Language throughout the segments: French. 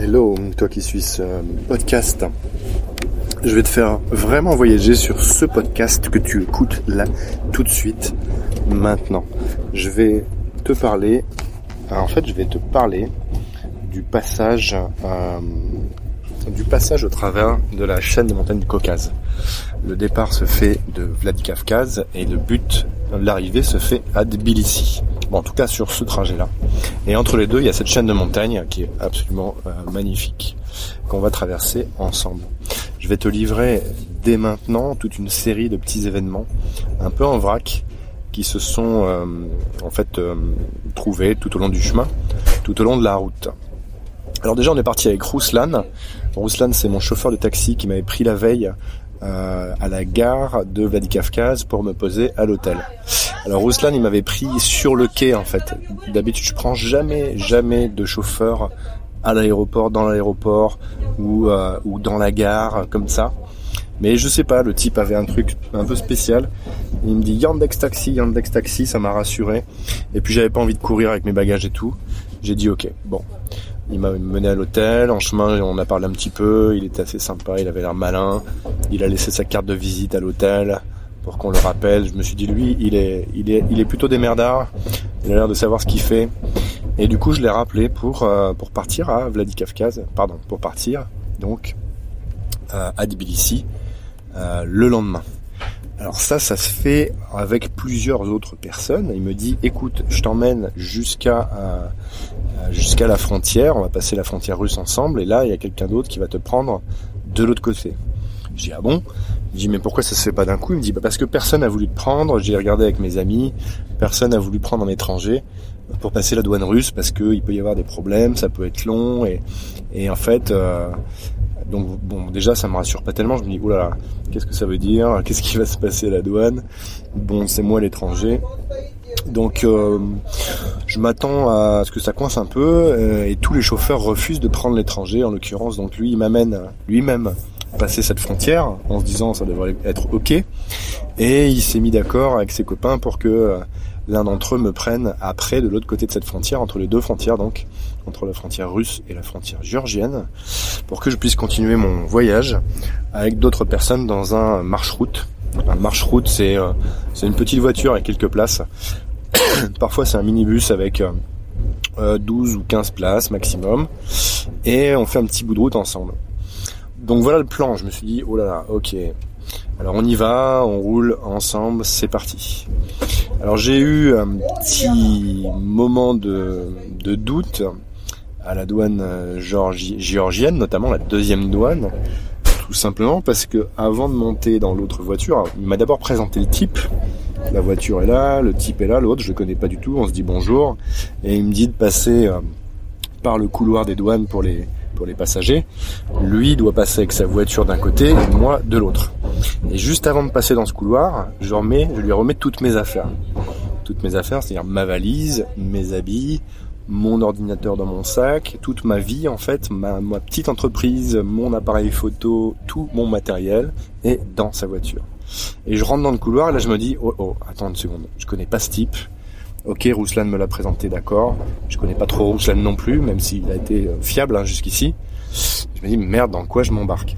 Hello, toi qui suis ce podcast. Je vais te faire vraiment voyager sur ce podcast que tu écoutes là tout de suite, maintenant. Je vais te parler, en fait je vais te parler du passage, euh, du passage au travers de la chaîne de montagnes du Caucase. Le départ se fait de Vladikavkaz et le but, l'arrivée se fait à Tbilissi. Bon, en tout cas sur ce trajet-là. Et entre les deux, il y a cette chaîne de montagnes qui est absolument euh, magnifique, qu'on va traverser ensemble. Je vais te livrer dès maintenant toute une série de petits événements, un peu en vrac, qui se sont euh, en fait euh, trouvés tout au long du chemin, tout au long de la route. Alors déjà, on est parti avec Rouslan. Rouslan, c'est mon chauffeur de taxi qui m'avait pris la veille euh, à la gare de Vladikavkaz pour me poser à l'hôtel. Alors Ruslan, il m'avait pris sur le quai en fait. D'habitude, je prends jamais, jamais de chauffeur à l'aéroport, dans l'aéroport ou euh, ou dans la gare comme ça. Mais je sais pas, le type avait un truc un peu spécial. Il me dit Yandex Taxi, Yandex Taxi, ça m'a rassuré. Et puis j'avais pas envie de courir avec mes bagages et tout. J'ai dit ok, bon. Il m'a mené à l'hôtel. En chemin, on a parlé un petit peu. Il était assez sympa. Il avait l'air malin. Il a laissé sa carte de visite à l'hôtel pour qu'on le rappelle. Je me suis dit, lui, il est, il est, il est plutôt démerdard. Il a l'air de savoir ce qu'il fait. Et du coup, je l'ai rappelé pour, euh, pour partir à Vladikavkaz. Pardon, pour partir, donc, euh, à Tbilissi, euh, le lendemain. Alors ça, ça se fait avec plusieurs autres personnes. Il me dit, écoute, je t'emmène jusqu'à jusqu'à la frontière. On va passer la frontière russe ensemble. Et là, il y a quelqu'un d'autre qui va te prendre de l'autre côté. Je dis ah bon? Je dis mais pourquoi ça se fait pas d'un coup? Il me dit bah parce que personne n'a voulu te prendre. J'ai regardé avec mes amis. Personne n'a voulu prendre un étranger pour passer la douane russe parce que il peut y avoir des problèmes, ça peut être long et, et en fait euh, donc bon, déjà ça me rassure pas tellement. Je me dis oulala, qu'est-ce que ça veut dire? Qu'est-ce qui va se passer à la douane? Bon, c'est moi l'étranger. Donc euh, je m'attends à ce que ça coince un peu euh, et tous les chauffeurs refusent de prendre l'étranger en l'occurrence. Donc lui il m'amène lui-même passer cette frontière en se disant ça devrait être ok et il s'est mis d'accord avec ses copains pour que euh, l'un d'entre eux me prenne après de l'autre côté de cette frontière, entre les deux frontières donc, entre la frontière russe et la frontière géorgienne, pour que je puisse continuer mon voyage avec d'autres personnes dans un marche-route. Un marche-route, c'est euh, une petite voiture avec quelques places. Parfois, c'est un minibus avec euh, 12 ou 15 places maximum, et on fait un petit bout de route ensemble. Donc voilà le plan. Je me suis dit, oh là là, ok. Alors on y va, on roule ensemble, c'est parti. Alors j'ai eu un petit moment de, doute à la douane euh, géorgienne, notamment la deuxième douane, tout simplement parce que avant de monter dans l'autre voiture, il m'a d'abord présenté le type. La voiture est là, le type est là, l'autre je le connais pas du tout. On se dit bonjour et il me dit de passer euh, par le couloir des douanes pour les pour les passagers. Lui doit passer avec sa voiture d'un côté et moi de l'autre. Et juste avant de passer dans ce couloir, je, remets, je lui remets toutes mes affaires. Toutes mes affaires, c'est-à-dire ma valise, mes habits, mon ordinateur dans mon sac, toute ma vie en fait, ma, petite entreprise, mon appareil photo, tout mon matériel est dans sa voiture. Et je rentre dans le couloir et là je me dis, oh oh, attends une seconde, je connais pas ce type, Ok, Rouslan me l'a présenté, d'accord. Je connais pas trop Rouslan non plus, même s'il a été euh, fiable hein, jusqu'ici. Je me dis merde, dans quoi je m'embarque?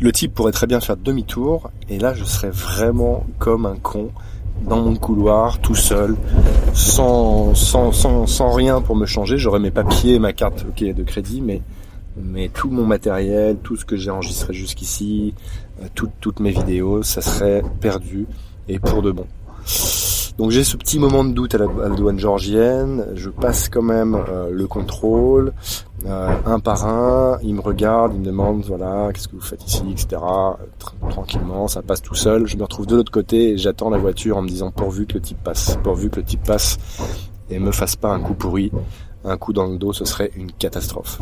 Le type pourrait très bien faire demi-tour, et là je serais vraiment comme un con dans mon couloir, tout seul, sans, sans, sans, sans rien pour me changer. J'aurais mes papiers, ma carte ok de crédit, mais mais tout mon matériel, tout ce que j'ai enregistré jusqu'ici, euh, toutes mes vidéos, ça serait perdu et pour de bon. Donc j'ai ce petit moment de doute à la, douane georgienne, je passe quand même euh, le contrôle, euh, un par un, il me regarde, il me demande voilà qu'est-ce que vous faites ici, etc. tranquillement, ça passe tout seul, je me retrouve de l'autre côté et j'attends la voiture en me disant pourvu que le type passe, pourvu que le type passe et me fasse pas un coup pourri, un coup dans le dos, ce serait une catastrophe.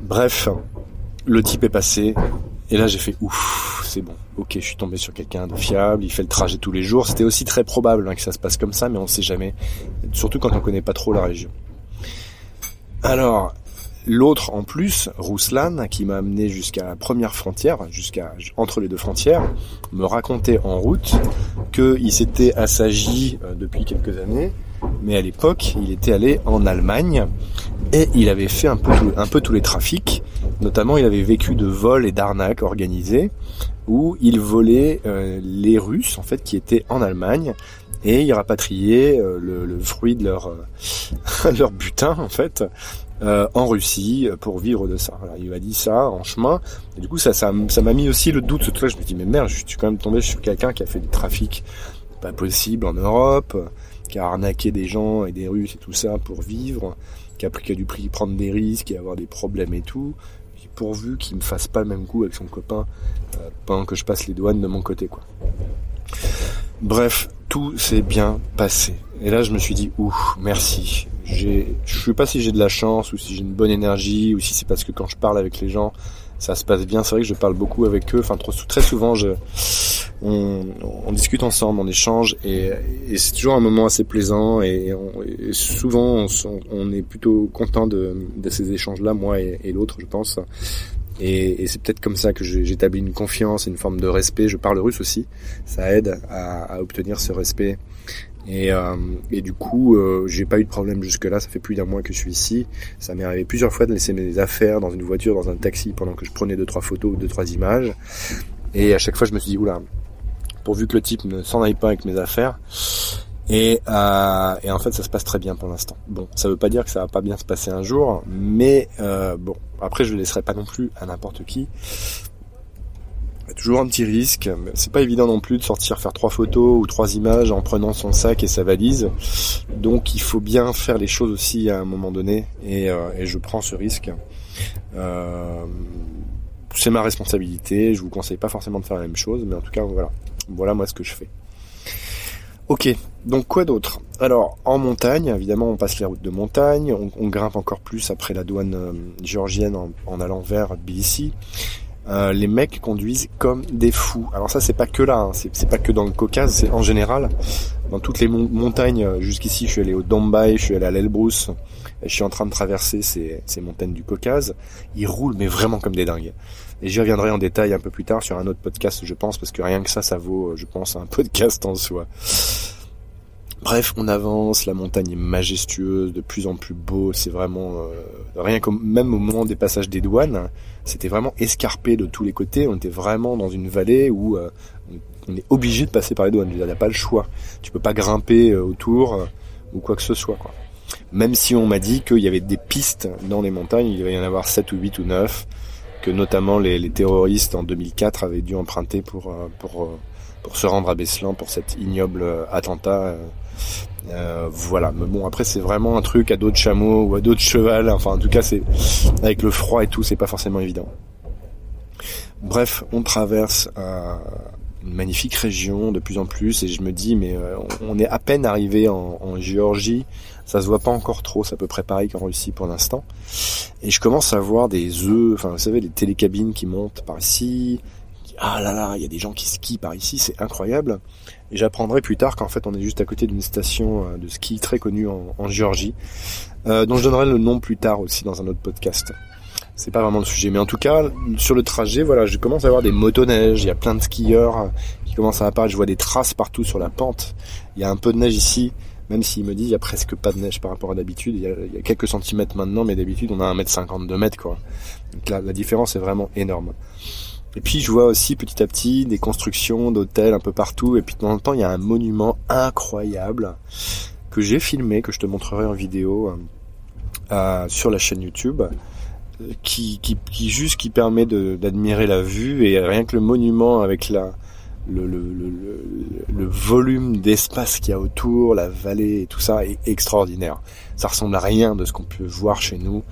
Bref, le type est passé, et là j'ai fait ouf, c'est bon, ok, je suis tombé sur quelqu'un de fiable, il fait le trajet tous les jours. C'était aussi très probable hein, que ça se passe comme ça, mais on ne sait jamais, surtout quand on connaît pas trop la région. Alors, l'autre en plus, Rouslan, qui m'a amené jusqu'à la première frontière, jusqu'à entre les deux frontières, me racontait en route qu'il s'était assagi euh, depuis quelques années, mais à l'époque, il était allé en Allemagne Et il avait fait un peu tous les trafics. Notamment, il avait vécu de vols et d'arnaques organisés où il volait euh, les Russes en fait qui étaient en Allemagne et il rapatriait euh, le, fruit de leur butin en fait euh, en Russie pour vivre de ça. il m'a dit ça en chemin. Et du coup, ça, m'a mis aussi le doute. Je me dis mais merde, je suis quand même tombé sur quelqu'un qui a fait des trafics pas possibles en Europe, qui a arnaqué des gens et des Russes et tout ça pour vivre, qui a, pris, prendre des risques et avoir des problèmes et tout pourvu qu'il me fasse pas le même coup avec son copain euh, pendant que je passe les douanes de mon côté quoi. Bref, tout s'est bien passé. Et là je me suis dit ouh, merci. J'ai je sais pas si j'ai de la chance ou si j'ai une bonne énergie ou si c'est parce que quand je parle avec les gens, ça se passe bien. C'est vrai que je parle beaucoup avec eux. Enfin, très souvent, je, on, discute ensemble, on échange, et, c'est toujours un moment assez plaisant. Et, souvent, on, est plutôt content de, ces échanges-là, moi et, l'autre, je pense. Et, c'est peut-être comme ça que j'établis une confiance, une forme de respect. Je parle russe aussi, ça aide à obtenir ce respect et, euh, et du coup, euh, j'ai pas eu de problème jusque-là. Ça fait plus d'un mois que je suis ici. Ça m'est arrivé plusieurs fois de laisser mes affaires dans une voiture, dans un taxi, pendant que je prenais deux trois photos ou deux trois images. Et à chaque fois, je me suis dit oula, pourvu que le type ne s'en aille pas avec mes affaires. Et, euh, et en fait, ça se passe très bien pour l'instant. Bon, ça veut pas dire que ça va pas bien se passer un jour, mais euh, bon, après, je le laisserai pas non plus à n'importe qui toujours un petit risque. C'est pas évident non plus de sortir faire trois photos ou trois images en prenant son sac et sa valise. Donc il faut bien faire les choses aussi à un moment donné et, euh, et je prends ce risque. Euh, c'est ma responsabilité. Je vous conseille pas forcément de faire la même chose, mais en tout cas voilà, voilà moi ce que je fais. Ok, donc quoi d'autre? Alors en montagne, évidemment, on passe les routes de montagne, on, grimpe encore plus après la douane euh, géorgienne en, allant vers Tbilissi. Euh, les mecs conduisent comme des fous. Alors ça, c'est pas que là, hein. c'est pas que dans le Caucase, c'est en général. Dans toutes les montagnes, euh, jusqu'ici, je suis allé au Dombay, je suis allé à l'Elbrus, et je suis en train de traverser ces, ces montagnes du Caucase. Ils roulent, mais vraiment comme des dingues. Et j'y reviendrai en détail un peu plus tard sur un autre podcast, je pense, parce que rien que ça, ça vaut, euh, je pense, un podcast en soi. Bref, on avance, la montagne est majestueuse, de plus en plus beau, c'est vraiment rien comme même au moment des passages des douanes, c'était vraiment escarpé de tous les côtés. On était vraiment dans une vallée où euh, on est obligé de passer par les douanes. Il n'y a pas le choix. Tu peux pas grimper euh, autour euh, ou quoi que ce soit. Même si on m'a dit qu'il y avait des pistes dans les montagnes, il devait y en avoir 7 ou 8 ou 9, que notamment les, les terroristes en 2004 avaient dû emprunter pour, pour, pour se rendre à Beslan pour cet ignoble attentat euh, voilà, mais bon après c'est vraiment un truc à dos de chameau ou à dos de cheval. Enfin en tout cas c'est avec le froid et tout, c'est pas forcément évident. Bref, on traverse euh, une magnifique région de plus en plus et je me dis mais euh, on est à peine arrivé en, Géorgie, ça se voit pas encore trop, ça peut préparer qu'en Russie pour l'instant. Et je commence à voir des œufs, enfin vous savez les télécabines qui montent par ici. Ah là là, il y a des gens qui skient par ici, c'est incroyable. Et j'apprendrai plus tard qu'en fait on est juste à côté d'une station euh, de ski très connue en, Géorgie, euh, dont je donnerai le nom plus tard aussi dans un autre podcast. C'est pas vraiment le sujet, mais en tout cas sur le trajet, voilà, je commence à avoir des motoneiges. Il y a plein de skieurs euh, qui commencent à apparaître. Je vois des traces partout sur la pente. Il y a un peu de neige ici, même s'il me dit il y a presque pas de neige par rapport à d'habitude. Il, y a quelques centimètres maintenant, mais d'habitude on a un mètre cinquante, deux mètres quoi. Donc la différence est vraiment énorme. Et puis je vois aussi petit à petit des constructions d'hôtels un peu partout. Et puis de temps en temps, il y a un monument incroyable que j'ai filmé, que je te montrerai en vidéo euh, euh sur la chaîne YouTube, qui, qui, qui juste qui permet d'admirer la vue et rien que le monument avec la le, le, le, le volume d'espace qu'il y a autour, la vallée et tout ça est extraordinaire. Ça ressemble à rien de ce qu'on peut voir chez nous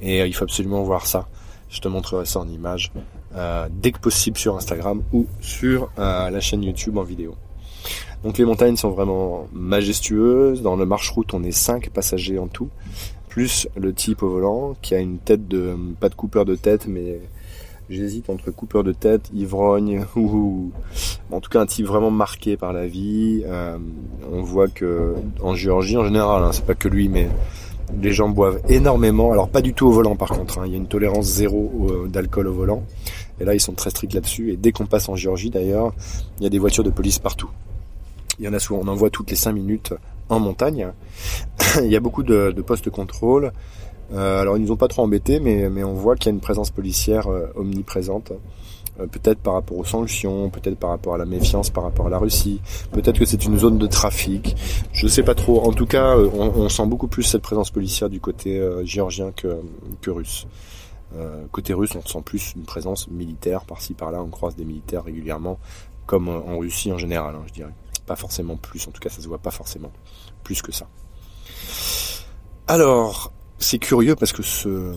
et euh, il faut absolument voir ça. Je te montrerai ça en image euh, dès que possible sur Instagram ou sur euh, la chaîne YouTube en vidéo. Donc les montagnes sont vraiment majestueuses. Dans le marche-route, on est 5 passagers en tout, plus le type au volant qui a une tête de pas de coupeur de tête, mais j'hésite entre coupeur de tête, ivrogne ou en tout cas un type vraiment marqué par la vie. Euh, on voit que en Géorgie en général, hein, c'est pas que lui, mais les gens boivent énormément. Alors pas du tout au volant par contre. Hein. Il y a une tolérance zéro d'alcool au volant. Et là, ils sont très stricts là-dessus. Et dès qu'on passe en Géorgie, d'ailleurs, il y a des voitures de police partout. Il y en a souvent, on en voit toutes les 5 minutes en montagne. il y a beaucoup de, postes de contrôle. alors ils nous ont pas trop embêtés, mais, mais on voit qu'il y a une présence policière omniprésente. Peut-être par rapport aux sanctions, peut-être par rapport à la méfiance par rapport à la Russie, peut-être que c'est une zone de trafic, je ne sais pas trop. En tout cas, on, on, sent beaucoup plus cette présence policière du côté géorgien que, russe. Euh, côté russe, on sent plus une présence militaire par-ci par-là. On croise des militaires régulièrement, comme en Russie en général, hein, je dirais. Pas forcément plus, en tout cas, ça se voit pas forcément plus que ça. Alors, c'est curieux parce que ce,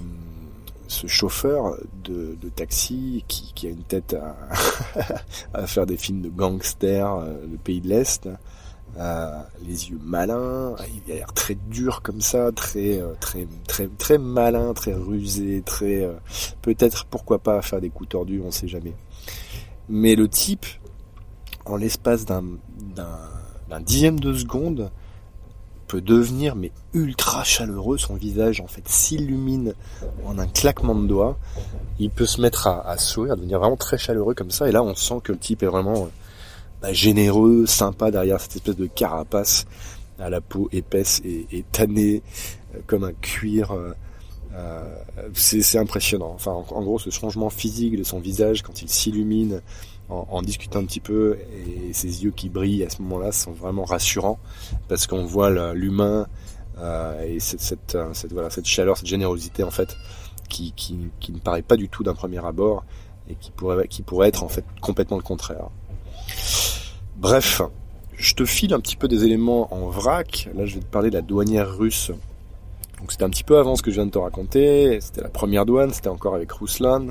ce chauffeur de, taxi qui, a une tête à, faire des films de gangsters, euh, de pays de l'Est, euh, les yeux malins, il a l'air très dur comme ça, très euh, très très très malin, très rusé, très euh, peut-être pourquoi pas faire des coups tordus, on sait jamais. Mais le type, en l'espace d'un dixième de seconde, devenir mais ultra chaleureux. Son visage en fait s'illumine en un claquement de doigts. Il peut se mettre à, à sourire, devenir vraiment très chaleureux comme ça. Et là, on sent que le type est vraiment bah, généreux, sympa derrière cette espèce de carapace à la peau épaisse et, et tannée euh, comme un cuir. Euh, euh c'est impressionnant. Enfin, en, gros, ce changement physique de son visage quand il s'illumine en, discutant un petit peu et ses yeux qui brillent à ce moment-là sont vraiment rassurants parce qu'on voit l'humain euh, et cette, cette, chaleur, cette générosité en fait qui ne paraît pas du tout d'un premier abord et qui pourrait, qui pourrait être en fait complètement le contraire. Bref, je te file un petit peu des éléments en vrac. Là, je vais te parler de la douanière russe. Donc c'était un petit peu avant ce que je viens de te raconter. C'était la première douane, c'était encore avec Ruslan.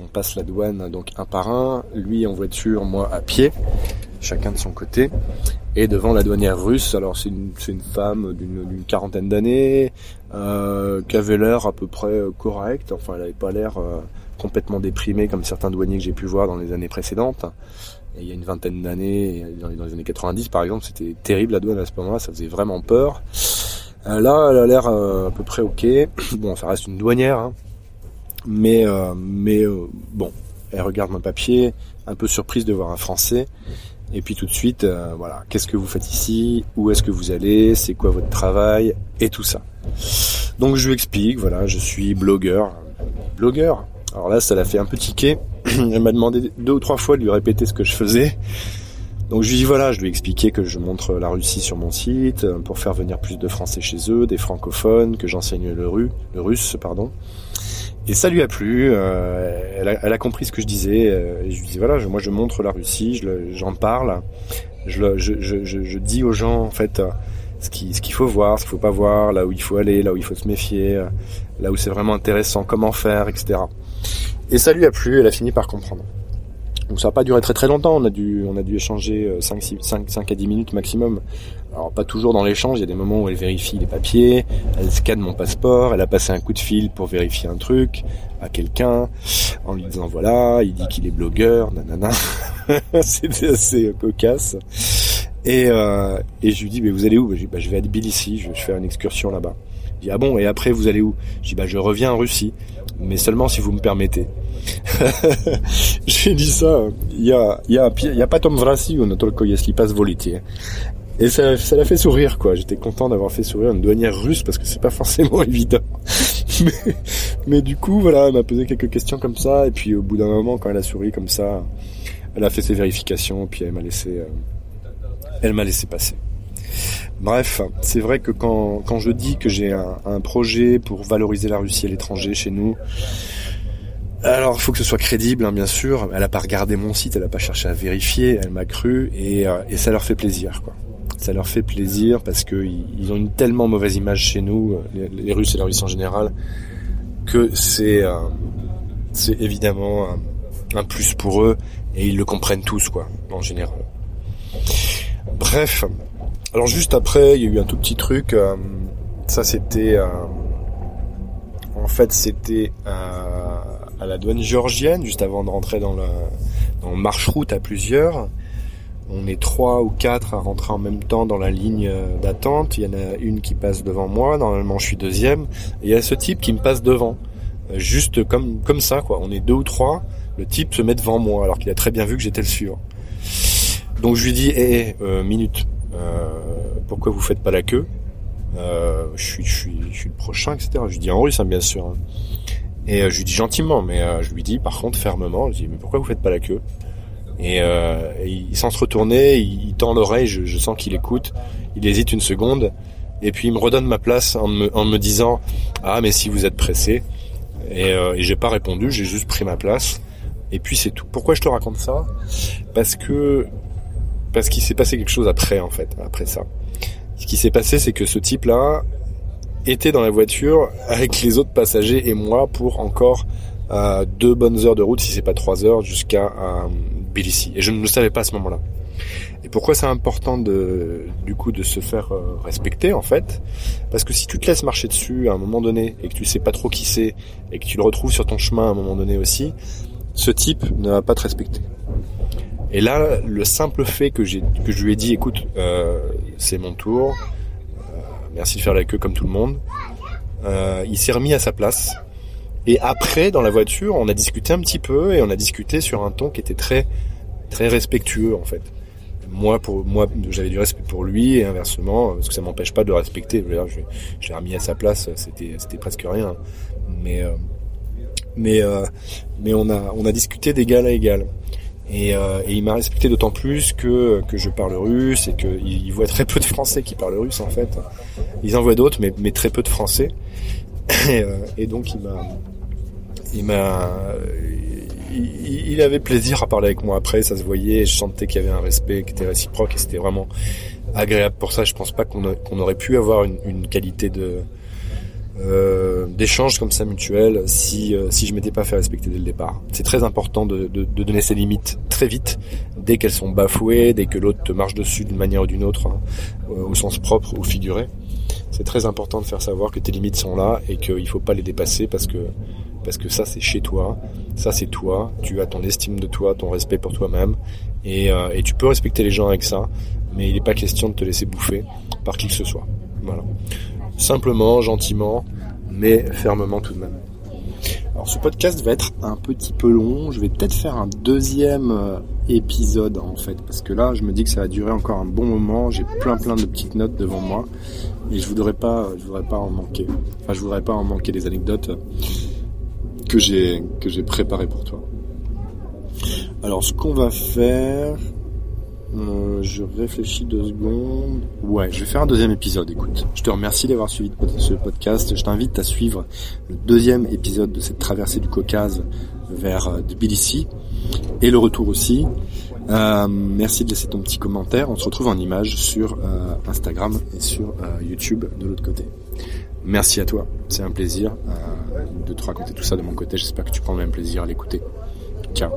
On passe la douane donc un par un, lui en voiture, moi à pied, chacun de son côté. Et devant la douanière russe, alors c'est une, une, femme d'une quarantaine d'années, euh, qui avait l'air à peu près euh, correcte, enfin elle avait pas l'air euh, complètement déprimée comme certains douaniers que j'ai pu voir dans les années précédentes il y a une vingtaine d'années, dans, les années 90 par exemple, c'était terrible la douane à ce moment-là, ça faisait vraiment peur. Euh, là, elle a l'air euh, à peu près ok. Bon, ça reste une douanière, hein. mais euh, mais bon, elle regarde mon papier, un peu surprise de voir un Français. Et puis tout de suite, voilà, qu'est-ce que vous faites ici? Où est-ce que vous allez? C'est quoi votre travail? Et tout ça. Donc je lui explique, voilà, je suis blogueur. Blogueur? Alors là, ça l'a fait un peu tiquer elle m'a demandé deux ou trois fois de lui répéter ce que je faisais. Donc je lui dis voilà, je lui ai expliqué que je montre la Russie sur mon site euh, pour faire venir plus de Français chez eux, des francophones, que j'enseigne le, russe, pardon. Et ça lui a plu. Euh, elle, a, compris ce que je disais. Euh, je lui dis voilà, moi je montre la Russie, j'en parle, je, je, je, je, dis aux gens en fait ce qu'il faut voir, ce qu'il faut pas voir, là où il faut aller, là où il faut se méfier, là où c'est vraiment intéressant, comment faire, etc. Et ça lui a plu, elle a fini par comprendre. Donc ça n'a pas duré très très longtemps, on a dû, on a dû échanger 5, 6, 5, 5 à 10 minutes maximum. Alors pas toujours dans l'échange, il y a des moments où elle vérifie les papiers, elle scanne mon passeport, elle a passé un coup de fil pour vérifier un truc à quelqu'un, en lui disant voilà, il dit qu'il est blogueur, nanana. C'était assez cocasse. Et, euh, et je lui dis mais vous allez où? Je, bah, je vais à Tbilissi, je vais faire une excursion là-bas. Je dis ah bon et après vous allez où? Je dis bah je reviens en Russie mais seulement si vous me permettez. J'ai dit ça, y a pas Tom Vrasi ou notre qui passe volitier. Et ça, ça l'a fait sourire, quoi. J'étais content d'avoir fait sourire une douanière russe parce que c'est pas forcément évident. mais, mais, du coup, voilà, elle m'a posé quelques questions comme ça. Et puis au bout d'un moment, quand elle a souri comme ça, elle a fait ses vérifications. Puis elle m'a laissé, euh, elle m'a laissé passer. Bref, c'est vrai que quand, quand je dis que j'ai un, projet pour valoriser la Russie à l'étranger chez nous, alors il faut que ce soit crédible, hein, bien sûr. Elle a pas regardé mon site, elle a pas cherché à vérifier, elle m'a cru et, euh, et, ça leur fait plaisir, quoi. Ça leur fait plaisir parce que ils ont une tellement mauvaise image chez nous, euh, les, Russes et la Russie en général, que c'est euh, c'est évidemment un, un plus pour eux et ils le comprennent tous, quoi, en général. Bref, alors juste après, il y a eu un tout petit truc. Euh, ça c'était, euh, en fait, c'était euh, à la douane géorgienne, juste avant de rentrer dans dans marche-route à plusieurs. On est trois ou quatre à rentrer en même temps dans la ligne d'attente. Il y en a une qui passe devant moi. Normalement, je suis deuxième. Et il y a ce type qui me passe devant, juste comme ça, quoi. On est deux ou trois. Le type se met devant moi, alors qu'il a très bien vu que j'étais le suivant. Donc je lui dis, hé, hey, minute, euh, pourquoi vous faites pas la queue? Euh, je suis, le prochain, etc. Je lui dis en russe, hein, bien sûr. Et euh, je lui dis gentiment, mais euh, je lui dis par contre fermement, je lui dis mais pourquoi vous faites pas la queue? Et, il sans se retourner, il, tend l'oreille, je, sens qu'il écoute, il hésite une seconde, et puis il me redonne ma place en me, disant ah mais si vous êtes pressé. Et, et j'ai pas répondu, j'ai juste pris ma place. Et puis c'est tout. Pourquoi je te raconte ça? Parce que parce qu'il s'est passé quelque chose après en fait, après ça. Ce qui s'est passé, c'est que ce type-là était dans la voiture avec les autres passagers et moi pour encore euh, deux bonnes heures de route, si c'est pas trois heures, jusqu'à euh. Et je ne le savais pas à ce moment-là. Et pourquoi c'est important de, du coup, de se faire euh, respecter en fait? Parce que si tu te laisses marcher dessus à un moment donné et que tu sais pas trop qui c'est et que tu le retrouves sur ton chemin à un moment donné aussi, ce type ne va pas te respecter. Et là, le simple fait que que je lui ai dit, écoute, euh, c'est mon tour, euh, merci de faire la queue comme tout le monde. Euh, il s'est remis à sa place. Et après, dans la voiture, on a discuté un petit peu et on a discuté sur un ton qui était très très respectueux en fait. Moi, pour moi, j'avais du respect pour lui et inversement, parce que ça m'empêche pas de le respecter. Je, je, l'ai remis à sa place, c'était c'était presque rien. Mais mais mais on a on a discuté d'égal à égal. Et, euh, et il m'a respecté d'autant plus que, que je parle russe et qu'il il voit très peu de Français qui parlent russe en fait. Ils en voient d'autres, mais, mais très peu de Français. Et, euh, et donc il m'a, il m'a, il, avait plaisir à parler avec moi après. Ça se voyait, je sentais qu'il y avait un respect qui était réciproque et c'était vraiment agréable pour ça. Je pense pas qu'on a- qu'on aurait pu avoir une, une qualité de euh, d'échange comme ça mutuel si euh, si je m'étais pas fait respecter dès le départ. C'est très important de, de, de donner ses limites très vite dès qu'elles sont bafouées, dès que l'autre te marche dessus d'une manière ou d'une autre, hein, euh, au sens propre ou figuré. C'est très important de faire savoir que tes limites sont là et qu'il faut pas les dépasser parce que parce que ça c'est chez toi, ça c'est toi, tu as ton estime de toi, ton respect pour toi-même et, euh, et tu peux respecter les gens avec ça, mais il n'est pas question de te laisser bouffer par qui que ce soit. Voilà simplement, gentiment, mais fermement tout de même. Alors ce podcast va être un petit peu long, je vais peut-être faire un deuxième euh, épisode en fait, parce que là je me dis que ça va durer encore un bon moment, j'ai plein plein de petites notes devant moi, et je voudrais pas, je voudrais pas en manquer. Enfin je voudrais pas en manquer des anecdotes que j'ai que j'ai préparées pour toi. Alors ce qu'on va faire, euh, je réfléchis deux secondes. Ouais, je vais faire un deuxième épisode, écoute. Je te remercie d'avoir suivi ce podcast. Je t'invite à suivre le deuxième épisode de cette traversée du Caucase vers euh, Tbilissi et le retour aussi. Euh, merci de laisser ton petit commentaire. On se retrouve en image sur Instagram et sur YouTube de l'autre côté. Merci à toi. C'est un plaisir de te raconter tout ça de mon côté. J'espère que tu prends le même plaisir à l'écouter. Ciao.